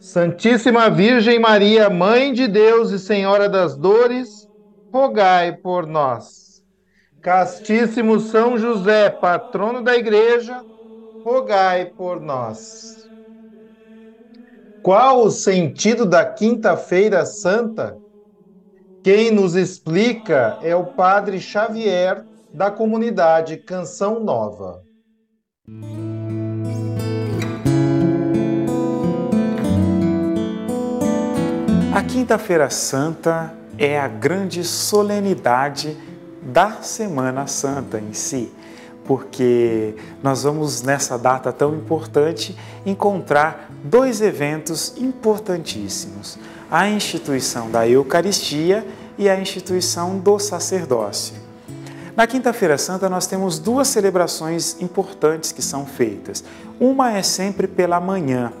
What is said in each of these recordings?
Santíssima Virgem Maria, Mãe de Deus e Senhora das Dores, rogai por nós. Castíssimo São José, patrono da Igreja, rogai por nós. Qual o sentido da Quinta-feira Santa? Quem nos explica é o Padre Xavier, da comunidade Canção Nova. A Quinta-feira Santa é a grande solenidade da Semana Santa em si, porque nós vamos nessa data tão importante encontrar dois eventos importantíssimos: a instituição da Eucaristia e a instituição do sacerdócio. Na Quinta-feira Santa, nós temos duas celebrações importantes que são feitas. Uma é sempre pela manhã.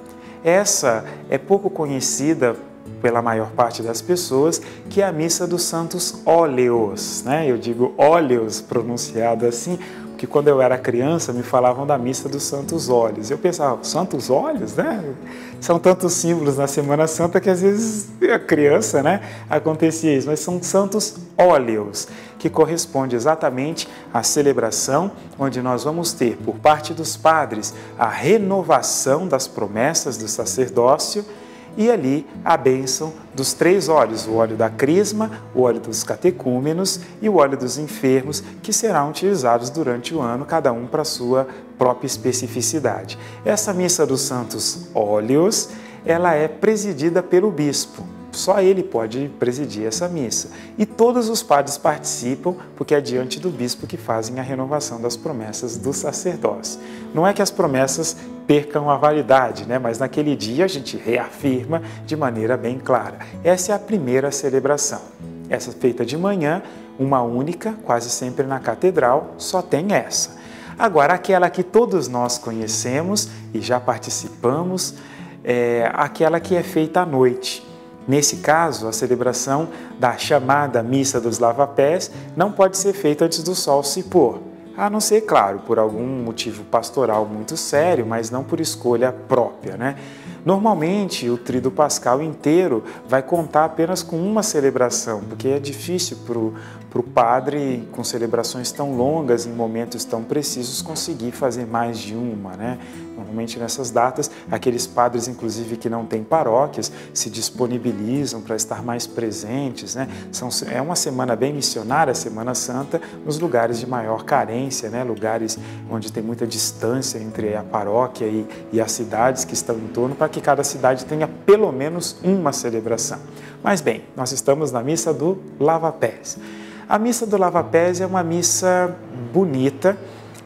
Essa é pouco conhecida pela maior parte das pessoas, que é a missa dos santos óleos. Né? Eu digo óleos pronunciado assim, porque quando eu era criança me falavam da missa dos santos olhos. Eu pensava, santos olhos, né? São tantos símbolos na Semana Santa que às vezes a criança, né, acontecia isso, mas são santos óleos, que corresponde exatamente à celebração onde nós vamos ter por parte dos padres a renovação das promessas do sacerdócio e ali a bênção dos três óleos, o óleo da crisma, o óleo dos catecúmenos e o óleo dos enfermos, que serão utilizados durante o ano, cada um para sua própria especificidade. Essa missa dos santos óleos, ela é presidida pelo bispo. Só ele pode presidir essa missa. E todos os padres participam, porque é diante do bispo que fazem a renovação das promessas do sacerdócio. Não é que as promessas percam a validade, né? mas naquele dia a gente reafirma de maneira bem clara. Essa é a primeira celebração. Essa feita de manhã, uma única, quase sempre na catedral, só tem essa. Agora, aquela que todos nós conhecemos e já participamos, é aquela que é feita à noite Nesse caso, a celebração da chamada Missa dos Lavapés não pode ser feita antes do sol se pôr, a não ser, claro, por algum motivo pastoral muito sério, mas não por escolha própria, né? Normalmente, o Tríduo Pascal inteiro vai contar apenas com uma celebração, porque é difícil para o padre, com celebrações tão longas, em momentos tão precisos, conseguir fazer mais de uma. Né? Normalmente, nessas datas, aqueles padres, inclusive, que não têm paróquias, se disponibilizam para estar mais presentes. Né? São, é uma semana bem missionária, a Semana Santa, nos lugares de maior carência, né? lugares onde tem muita distância entre a paróquia e, e as cidades que estão em torno, para que cada cidade tenha pelo menos uma celebração. Mas bem, nós estamos na missa do Lava Pés. A missa do Lava Pés é uma missa bonita,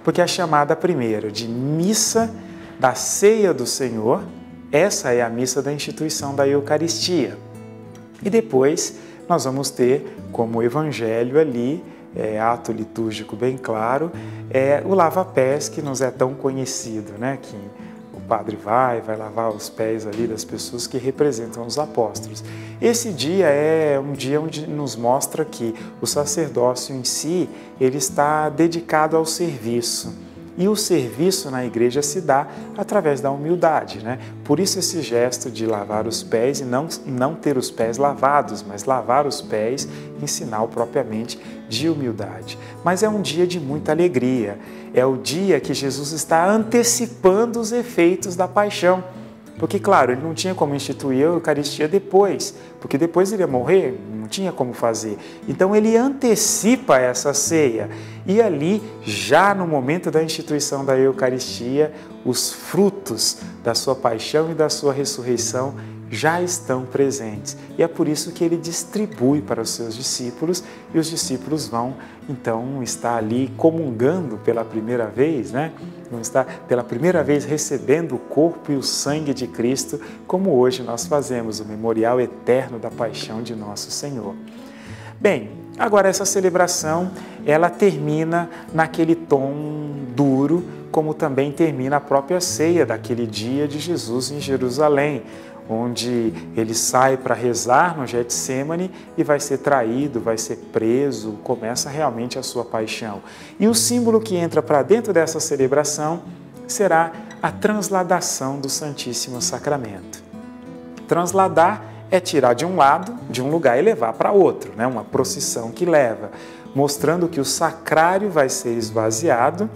porque é chamada primeiro de missa da ceia do Senhor. Essa é a missa da instituição da Eucaristia. E depois nós vamos ter como evangelho ali, é, ato litúrgico bem claro, é o lava-pés que nos é tão conhecido, né? Que padre vai, vai lavar os pés ali das pessoas que representam os apóstolos. Esse dia é um dia onde nos mostra que o sacerdócio em si, ele está dedicado ao serviço. E o serviço na igreja se dá através da humildade, né? Por isso esse gesto de lavar os pés e não, não ter os pés lavados, mas lavar os pés em sinal propriamente de humildade. Mas é um dia de muita alegria. É o dia que Jesus está antecipando os efeitos da paixão. Porque, claro, ele não tinha como instituir a Eucaristia depois, porque depois ele ia morrer, não tinha como fazer. Então ele antecipa essa ceia. E ali, já no momento da instituição da Eucaristia, os frutos da sua paixão e da sua ressurreição já estão presentes. E é por isso que ele distribui para os seus discípulos e os discípulos vão então estar ali comungando pela primeira vez, né? Vão estar pela primeira vez recebendo o corpo e o sangue de Cristo, como hoje nós fazemos o memorial eterno da paixão de nosso Senhor. Bem, agora essa celebração, ela termina naquele tom duro, como também termina a própria ceia daquele dia de Jesus em Jerusalém, onde ele sai para rezar no Getsemane e vai ser traído, vai ser preso, começa realmente a sua paixão. E o símbolo que entra para dentro dessa celebração será a transladação do Santíssimo Sacramento. Transladar é tirar de um lado, de um lugar e levar para outro, né? uma procissão que leva, mostrando que o sacrário vai ser esvaziado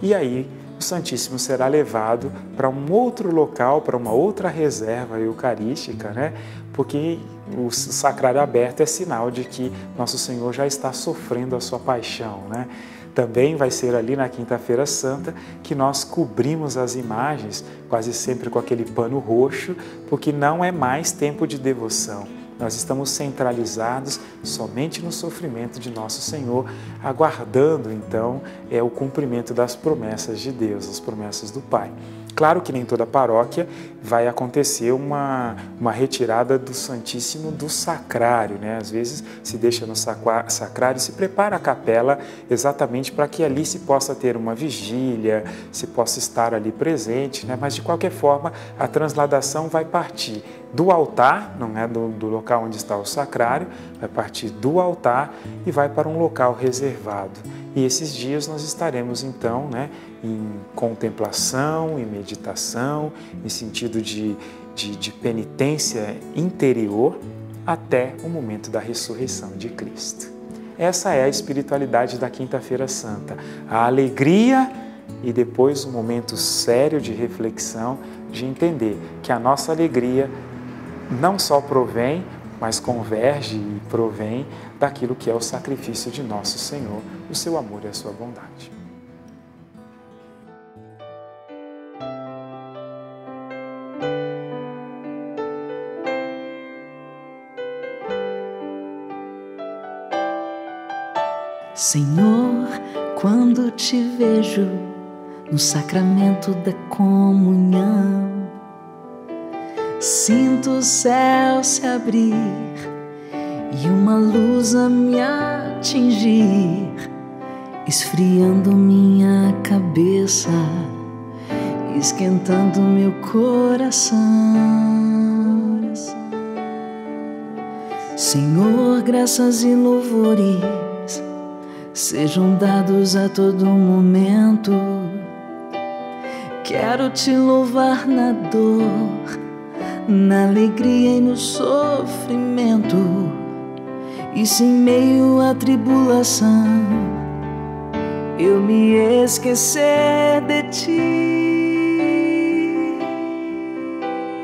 e aí o Santíssimo será levado para um outro local, para uma outra reserva eucarística, né? porque o sacrário aberto é sinal de que Nosso Senhor já está sofrendo a sua paixão. Né? Também vai ser ali na Quinta-feira Santa que nós cobrimos as imagens, quase sempre com aquele pano roxo, porque não é mais tempo de devoção nós estamos centralizados somente no sofrimento de nosso Senhor, aguardando então é o cumprimento das promessas de Deus, as promessas do Pai. Claro que nem toda paróquia vai acontecer uma, uma retirada do Santíssimo do sacrário, né? Às vezes se deixa no sacrário, se prepara a capela exatamente para que ali se possa ter uma vigília, se possa estar ali presente, né? Mas de qualquer forma, a transladação vai partir do altar, não é do, do local onde está o sacrário, vai partir do altar e vai para um local reservado. E esses dias nós estaremos então, né, em contemplação, em meditação, em sentido de, de, de penitência interior, até o momento da ressurreição de Cristo. Essa é a espiritualidade da Quinta-feira Santa. A alegria e depois um momento sério de reflexão, de entender que a nossa alegria não só provém, mas converge e provém daquilo que é o sacrifício de nosso Senhor, o seu amor e a sua bondade. Senhor, quando te vejo no sacramento da comunhão, sinto o céu se abrir e uma luz a me atingir, esfriando minha cabeça, esquentando meu coração. Senhor, graças e louvores sejam dados a todo momento. Quero te louvar na dor, na alegria e no sofrimento, e se em meio à tribulação eu me esquecer de ti.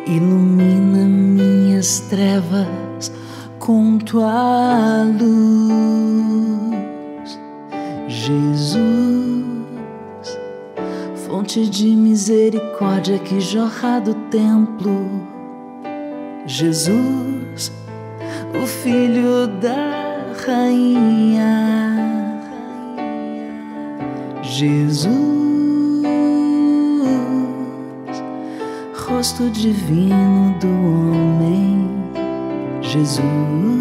Ilumina minhas trevas com tua luz. Jesus, fonte de misericórdia que jorra do templo. Jesus, o filho da rainha. Jesus, rosto divino do homem. Jesus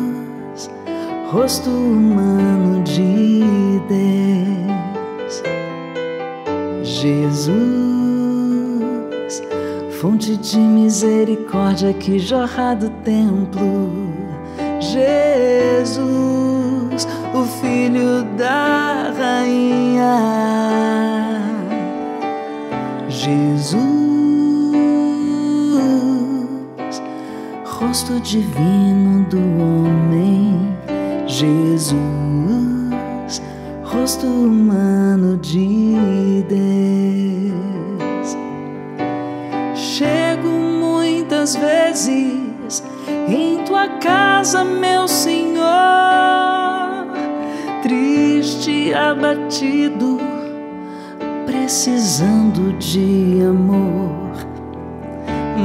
rosto humano de Deus. Jesus, fonte de misericórdia que jorra do templo. Jesus, o filho da rainha. Jesus, rosto divino do homem Jesus, rosto humano de casa, meu Senhor, triste, abatido, precisando de amor.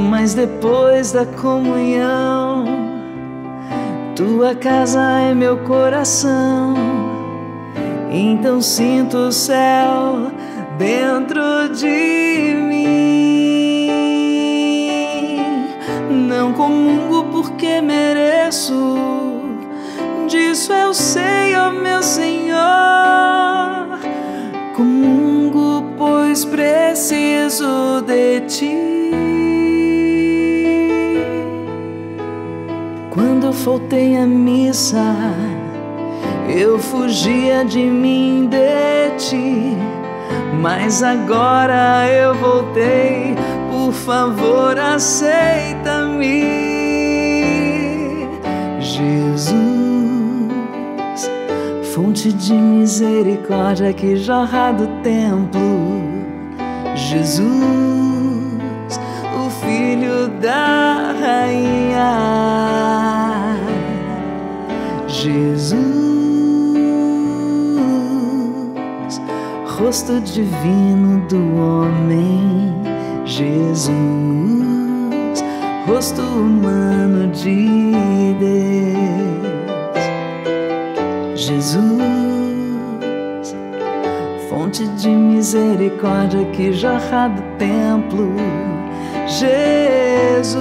Mas depois da comunhão, tua casa é meu coração. Então sinto o céu dentro de preciso de ti. Quando faltei a missa, eu fugia de mim, de ti mas agora eu voltei. Por favor, aceita-me, Jesus, fonte de misericórdia que jorra do templo. Jesus, o filho da rainha. Jesus rosto divino do homem, Jesus, rosto humano de Deus, Jesus, fonte de misericórdia que jorra do templo, Jesus,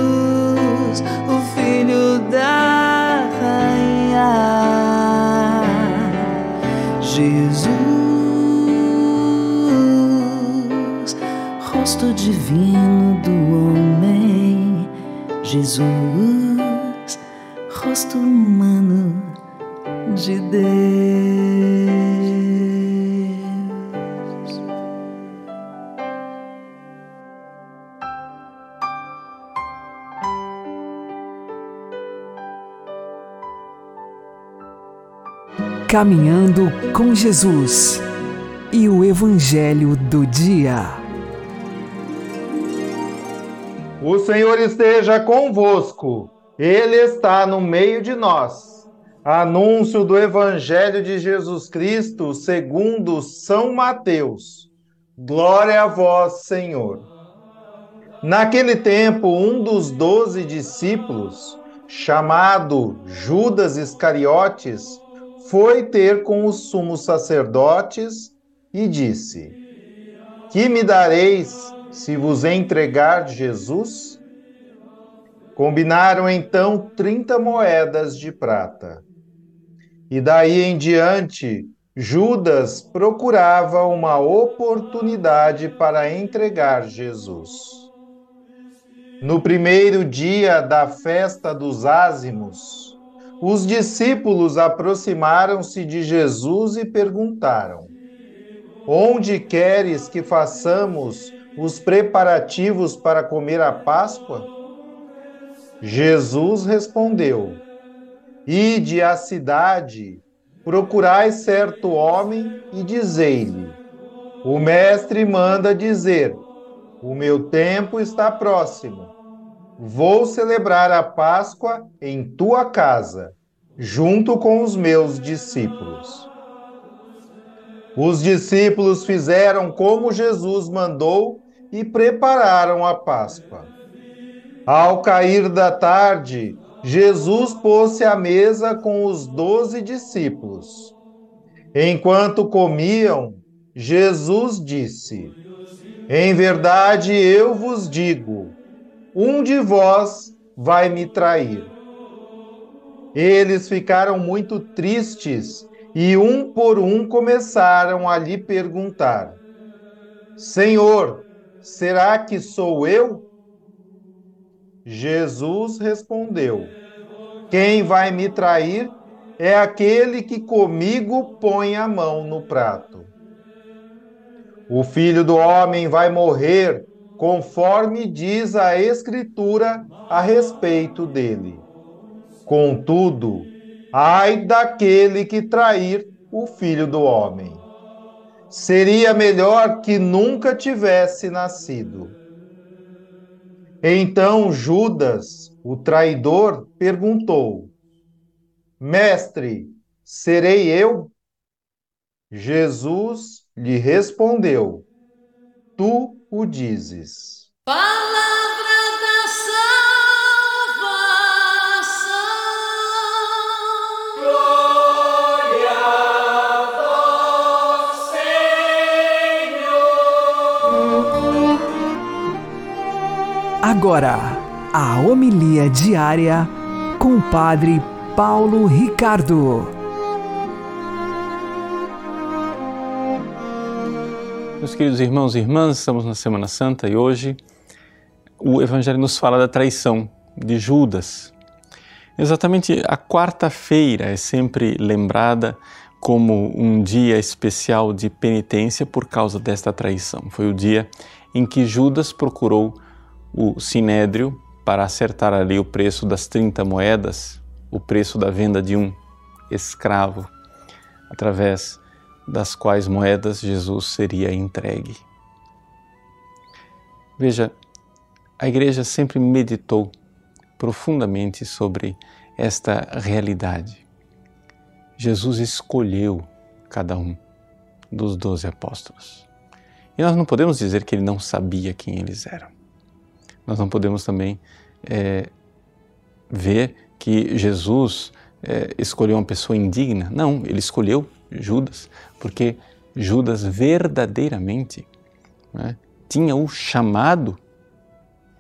o Filho da Rainha, Jesus. rosto divino do homem, Jesus, rosto humano de Deus. Caminhando com Jesus e o Evangelho do Dia. O Senhor esteja convosco, Ele está no meio de nós. Anúncio do Evangelho de Jesus Cristo segundo São Mateus. Glória a vós, Senhor. Naquele tempo, um dos doze discípulos, chamado Judas Iscariotes, foi ter com os sumos sacerdotes e disse: Que me dareis se vos entregar Jesus? Combinaram então 30 moedas de prata. E daí em diante, Judas procurava uma oportunidade para entregar Jesus. No primeiro dia da festa dos ázimos, os discípulos aproximaram-se de Jesus e perguntaram: Onde queres que façamos os preparativos para comer a Páscoa? Jesus respondeu: Ide à cidade, procurai certo homem e dizei-lhe: O mestre manda dizer: O meu tempo está próximo. Vou celebrar a Páscoa em tua casa, junto com os meus discípulos. Os discípulos fizeram como Jesus mandou e prepararam a Páscoa. Ao cair da tarde, Jesus pôs-se à mesa com os doze discípulos. Enquanto comiam, Jesus disse: Em verdade eu vos digo, um de vós vai me trair. Eles ficaram muito tristes e um por um começaram a lhe perguntar: Senhor, Será que sou eu? Jesus respondeu: Quem vai me trair é aquele que comigo põe a mão no prato. O filho do homem vai morrer, conforme diz a Escritura a respeito dele. Contudo, ai daquele que trair o filho do homem seria melhor que nunca tivesse nascido. Então Judas, o traidor, perguntou: Mestre, serei eu? Jesus lhe respondeu: Tu o dizes. Palavra da salvação. Glória a vós, Senhor. Agora, a homilia diária com o Padre Paulo Ricardo. Meus queridos irmãos e irmãs, estamos na Semana Santa e hoje o Evangelho nos fala da traição de Judas. Exatamente a quarta-feira é sempre lembrada como um dia especial de penitência por causa desta traição. Foi o dia em que Judas procurou o sinédrio para acertar ali o preço das 30 moedas, o preço da venda de um escravo, através das quais moedas Jesus seria entregue. Veja, a igreja sempre meditou profundamente sobre esta realidade. Jesus escolheu cada um dos doze apóstolos. E nós não podemos dizer que ele não sabia quem eles eram. Nós não podemos também é, ver que Jesus é, escolheu uma pessoa indigna. Não, ele escolheu Judas, porque Judas verdadeiramente né, tinha o chamado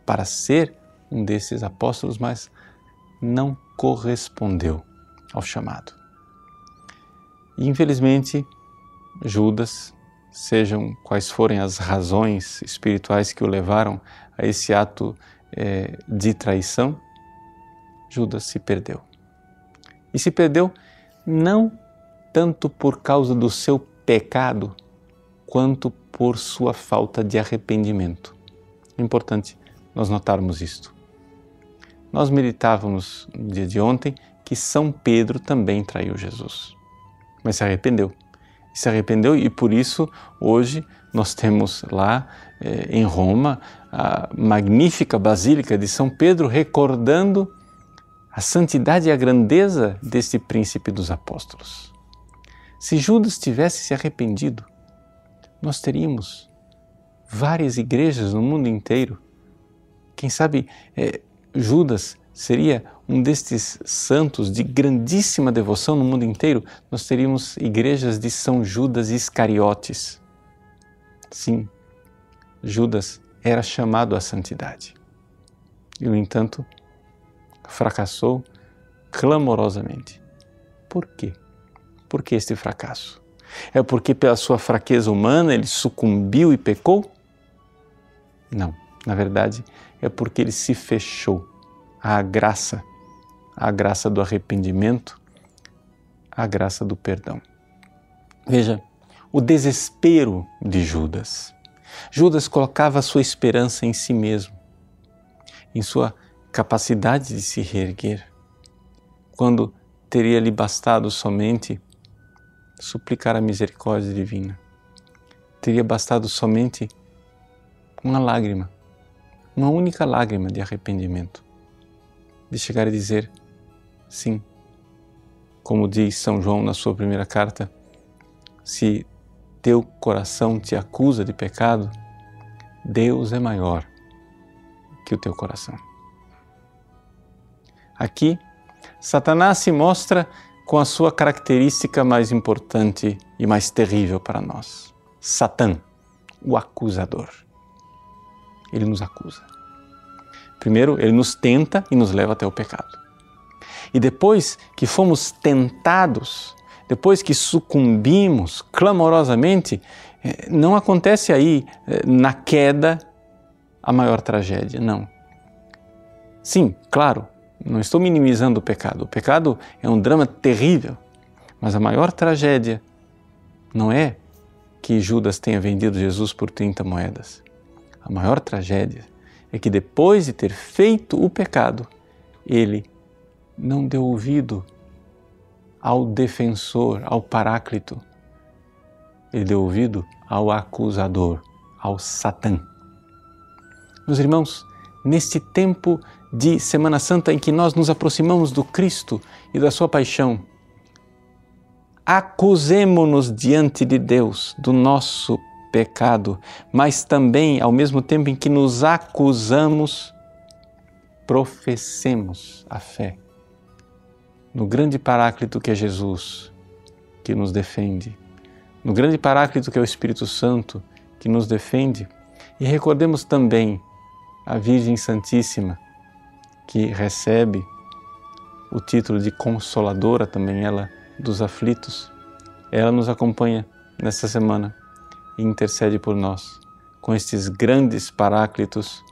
para ser um desses apóstolos, mas não correspondeu ao chamado. E infelizmente, Judas, sejam quais forem as razões espirituais que o levaram a esse ato é, de traição, Judas se perdeu. E se perdeu não tanto por causa do seu pecado, quanto por sua falta de arrependimento. É importante nós notarmos isto. Nós meditávamos no dia de ontem que São Pedro também traiu Jesus, mas se arrependeu. Se arrependeu e por isso hoje nós temos lá eh, em Roma a magnífica Basílica de São Pedro recordando a santidade e a grandeza deste príncipe dos apóstolos. Se Judas tivesse se arrependido, nós teríamos várias igrejas no mundo inteiro. Quem sabe é, Judas seria um destes santos de grandíssima devoção no mundo inteiro. Nós teríamos igrejas de São Judas Iscariotes. Sim, Judas era chamado à santidade. E, no entanto, fracassou clamorosamente. Por quê? Por que este fracasso? É porque pela sua fraqueza humana ele sucumbiu e pecou? Não, na verdade é porque ele se fechou à graça, à graça do arrependimento, à graça do perdão. Veja, o desespero de Judas. Judas colocava sua esperança em si mesmo, em sua capacidade de se reerguer, quando teria lhe bastado somente suplicar a misericórdia divina. Teria bastado somente uma lágrima, uma única lágrima de arrependimento, de chegar a dizer: sim, como diz São João na sua primeira carta, se teu coração te acusa de pecado, Deus é maior que o teu coração. Aqui, Satanás se mostra com a sua característica mais importante e mais terrível para nós: Satã, o acusador. Ele nos acusa. Primeiro, ele nos tenta e nos leva até o pecado. E depois que fomos tentados, depois que sucumbimos clamorosamente, eh, não acontece aí eh, na queda a maior tragédia, não. Sim, claro, não estou minimizando o pecado. O pecado é um drama terrível, mas a maior tragédia não é que Judas tenha vendido Jesus por 30 moedas. A maior tragédia é que depois de ter feito o pecado, ele não deu ouvido ao defensor, ao paráclito. Ele deu ouvido ao acusador, ao Satã. Meus irmãos, neste tempo de Semana Santa em que nós nos aproximamos do Cristo e da Sua paixão, acusemo-nos diante de Deus do nosso pecado, mas também, ao mesmo tempo em que nos acusamos, professemos a fé no grande Paráclito que é Jesus, que nos defende, no grande Paráclito que é o Espírito Santo, que nos defende, e recordemos também a Virgem Santíssima, que recebe o título de Consoladora também ela dos aflitos. Ela nos acompanha nesta semana e intercede por nós com estes grandes paráclitos,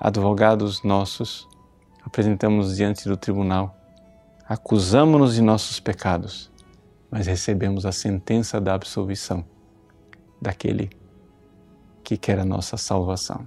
advogados nossos, apresentamos diante do tribunal, acusamos-nos de nossos pecados, mas recebemos a sentença da absolvição daquele que quer a nossa salvação.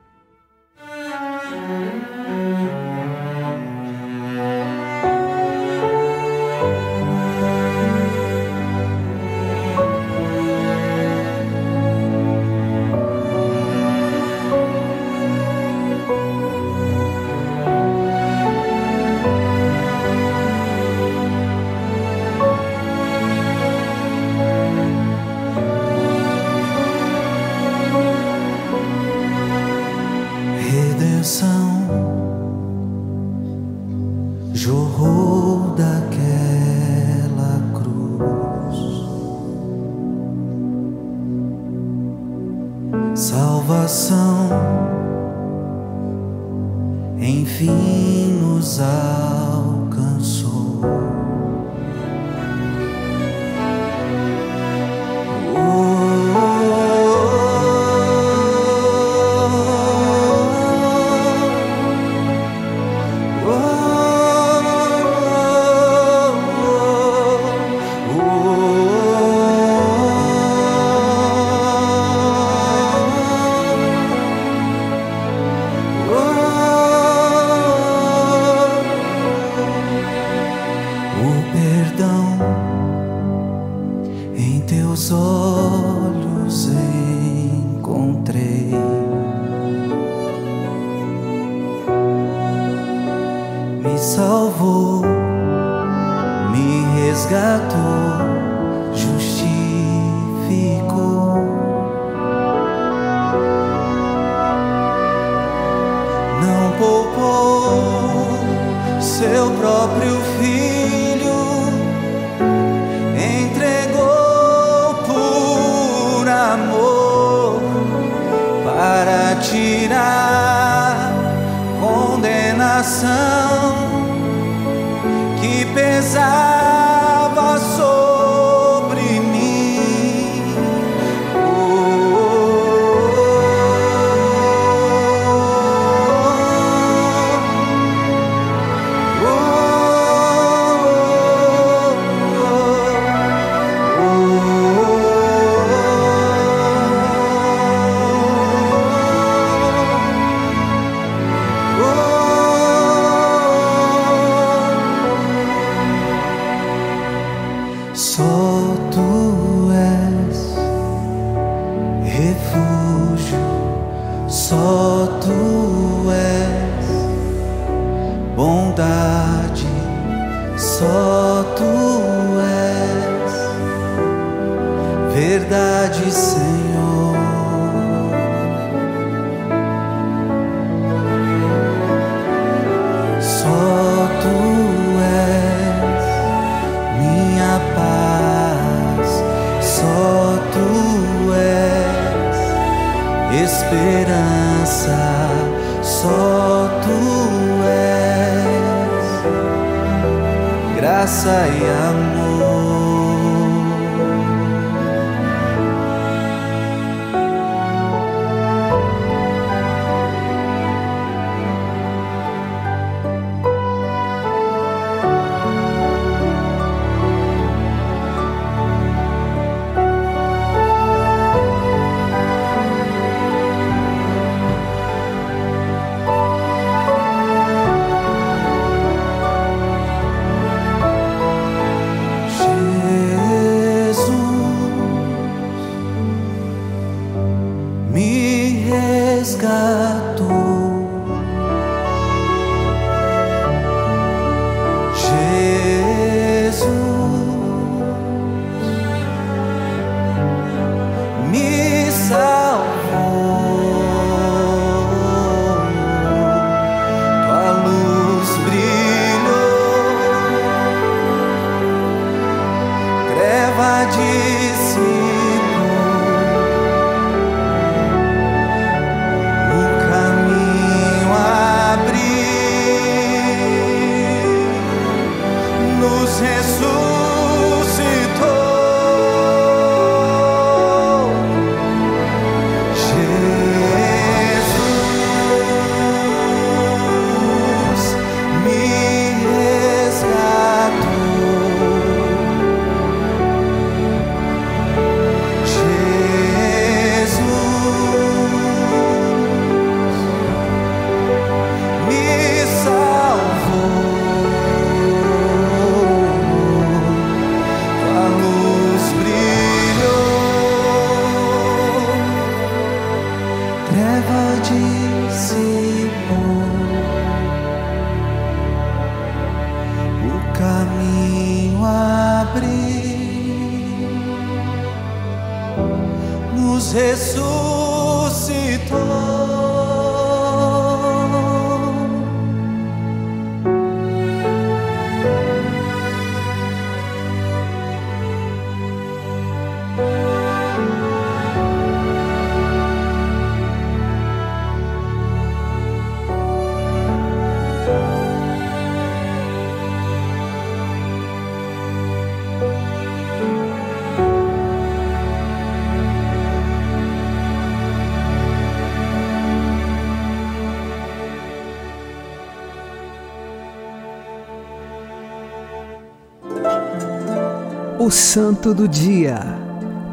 Santo do Dia,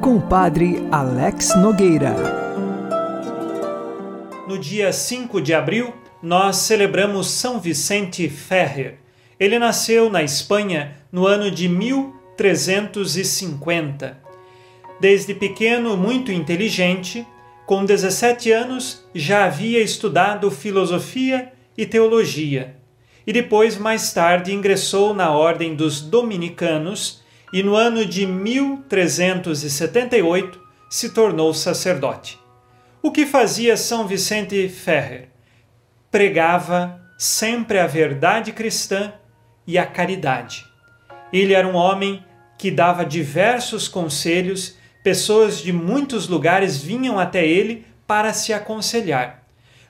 com o Padre Alex Nogueira. No dia 5 de abril, nós celebramos São Vicente Ferrer. Ele nasceu na Espanha no ano de 1350. Desde pequeno, muito inteligente, com 17 anos já havia estudado filosofia e teologia. E depois, mais tarde, ingressou na Ordem dos Dominicanos e no ano de 1378 se tornou sacerdote. O que fazia São Vicente Ferrer? Pregava sempre a verdade cristã e a caridade. Ele era um homem que dava diversos conselhos, pessoas de muitos lugares vinham até ele para se aconselhar.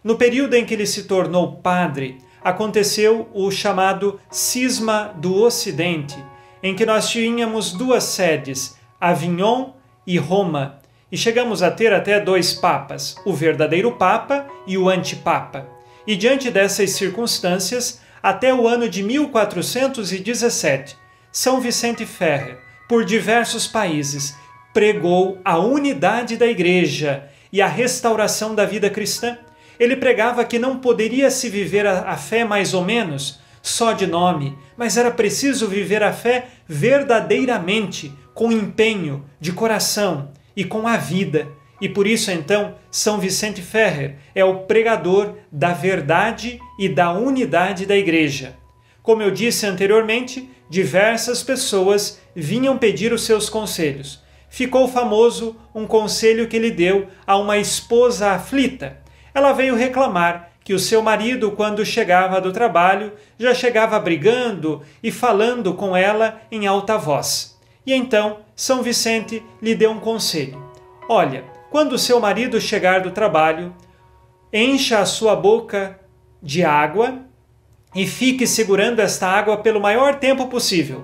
No período em que ele se tornou padre, aconteceu o chamado Cisma do Ocidente, em que nós tínhamos duas sedes, Avignon e Roma, e chegamos a ter até dois papas, o verdadeiro papa e o antipapa. E diante dessas circunstâncias, até o ano de 1417, São Vicente Ferrer, por diversos países, pregou a unidade da Igreja e a restauração da vida cristã. Ele pregava que não poderia se viver a, fé mais ou menos, só de nome, mas era preciso viver a fé verdadeiramente, com empenho, de coração e com a vida. E por isso, então, São Vicente Ferrer é o pregador da verdade e da unidade da Igreja. Como eu disse anteriormente, diversas pessoas vinham pedir os seus conselhos. Ficou famoso um conselho que ele deu a uma esposa aflita. Ela veio reclamar que o seu marido, quando chegava do trabalho, já chegava brigando e falando com ela em alta voz. E então São Vicente lhe deu um conselho: Olha, quando seu marido chegar do trabalho, encha a sua boca de água e fique segurando esta água pelo maior tempo possível.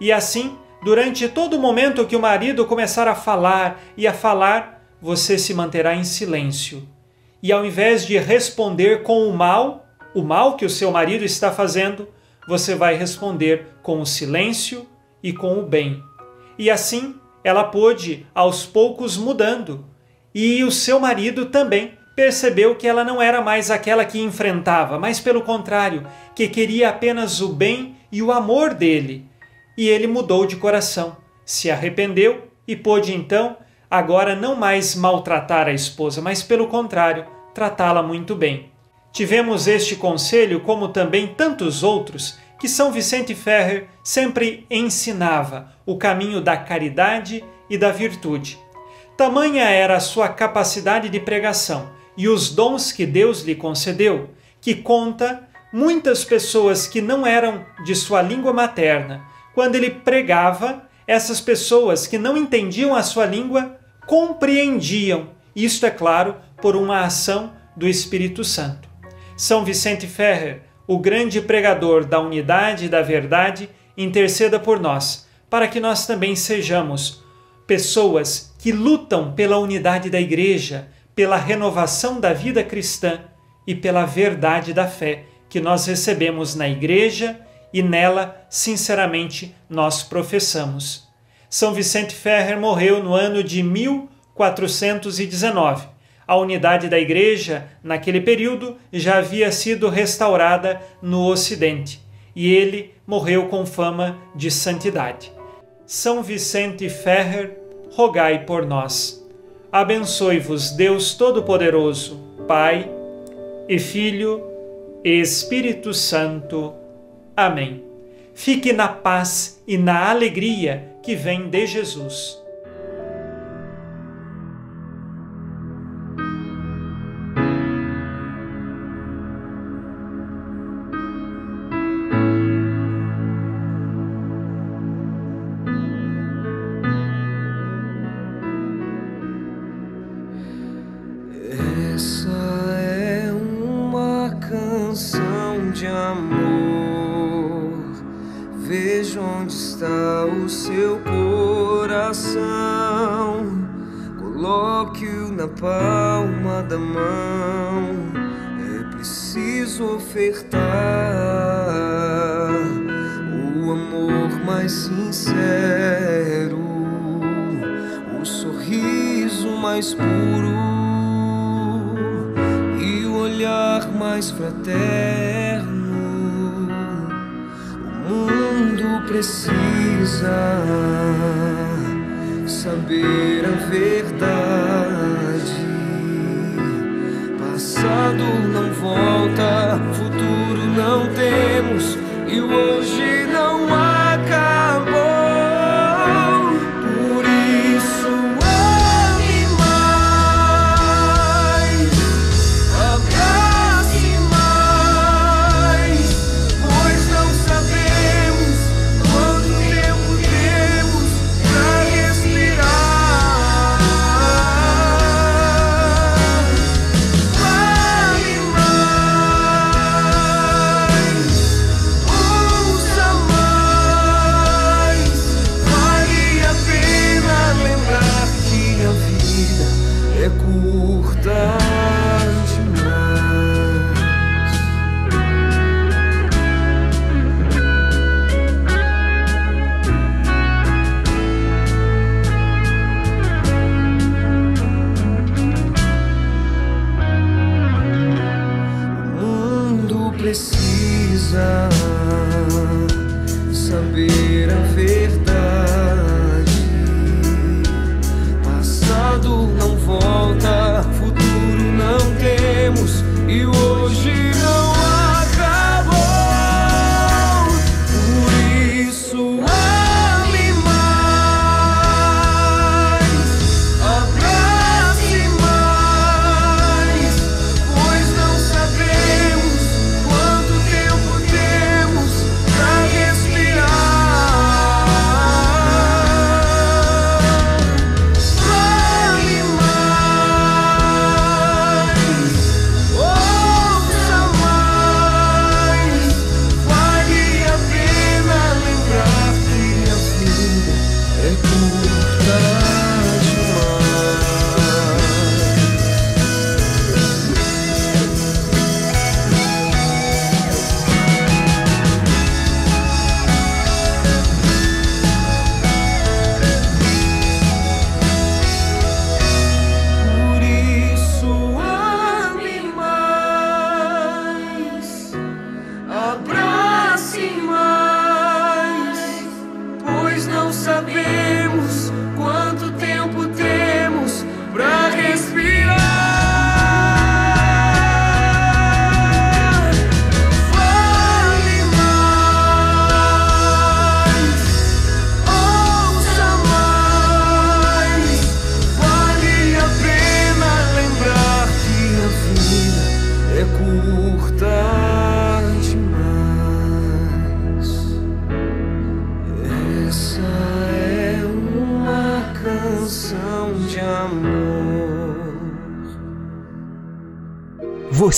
E assim, durante todo o momento que o marido começar a falar e a falar, você se manterá em silêncio e ao invés de responder com o mal, o mal que o seu marido está fazendo, você vai responder com o silêncio e com o bem. E assim ela pôde aos poucos mudando. E o seu marido também percebeu que ela não era mais aquela que enfrentava, mas pelo contrário, que queria apenas o bem e o amor dele. E ele mudou de coração, se arrependeu e pôde então agora não mais maltratar a esposa, mas pelo contrário, tratá-la muito bem. Tivemos este conselho, como também tantos outros, que São Vicente Ferrer sempre ensinava o caminho da caridade e da virtude. Tamanha era a sua capacidade de pregação e os dons que Deus lhe concedeu, que conta muitas pessoas que não eram de sua língua materna, quando ele pregava, essas pessoas que não entendiam a sua língua compreendiam. Isto é claro por uma ação do Espírito Santo. São Vicente Ferrer, o grande pregador da unidade e da verdade, interceda por nós, para que nós também sejamos pessoas que lutam pela unidade da Igreja, pela renovação da vida cristã e pela verdade da fé que nós recebemos na Igreja e nela, sinceramente, nós professamos. São Vicente Ferrer morreu no ano de 1419. A unidade da Igreja, naquele período, já havia sido restaurada no Ocidente e ele morreu com fama de santidade. São Vicente Ferrer, rogai por nós. Abençoe-vos Deus Todo-Poderoso, Pai e Filho e Espírito Santo. Amém. Fique na paz e na alegria que vem de Jesus. Futuro não temos. E hoje não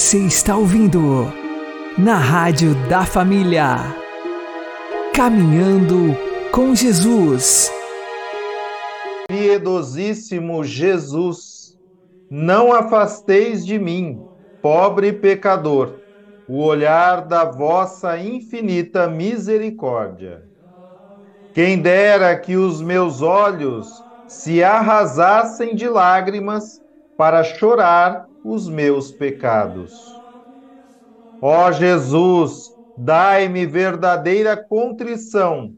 Você está ouvindo na Rádio da Família. Caminhando com Jesus. Piedosíssimo Jesus, não afasteis de mim, pobre pecador, o olhar da vossa infinita misericórdia. Quem dera que os meus olhos se arrasassem de lágrimas para chorar os meus pecados. Ó Jesus, dai-me verdadeira contrição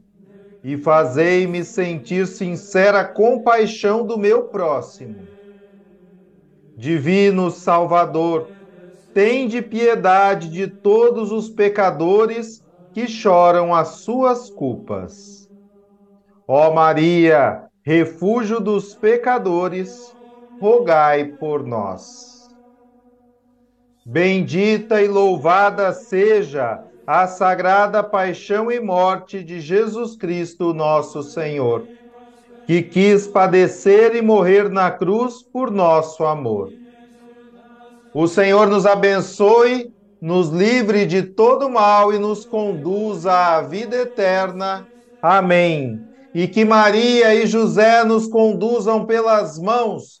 e fazei-me sentir sincera compaixão do meu próximo. Divino Salvador, tende piedade de todos os pecadores que choram as suas culpas. Ó Maria, refúgio dos pecadores, rogai por nós. Bendita e louvada seja a sagrada paixão e morte de Jesus Cristo, nosso Senhor, que quis padecer e morrer na cruz por nosso amor. O Senhor nos abençoe, nos livre de todo mal e nos conduza à vida eterna. Amém. E que Maria e José nos conduzam pelas mãos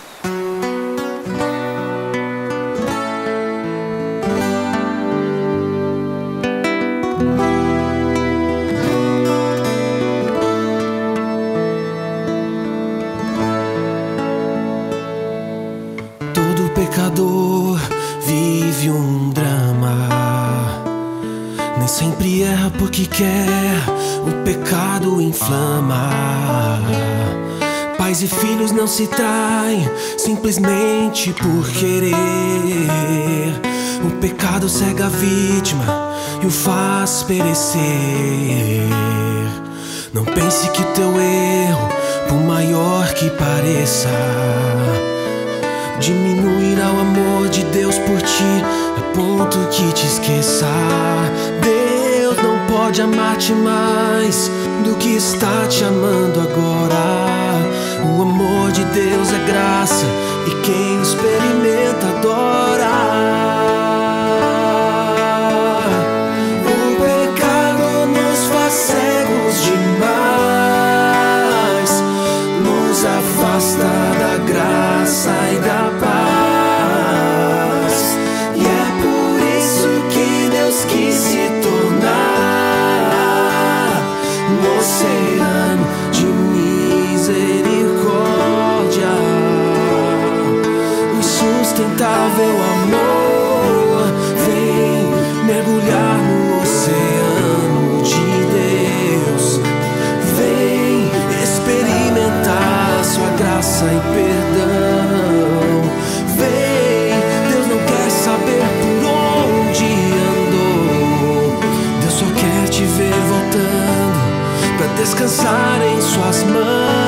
Erra porque quer, o pecado inflama. Pais e filhos não se traem simplesmente por querer. O pecado cega a vítima e o faz perecer. Não pense que o teu erro, por maior que pareça, diminuirá o amor de Deus por ti, a ponto que te esqueça. Deus pode amar-te mais do que está te amando agora. O amor de Deus é graça e quem experimenta adora. Descansar em suas mãos.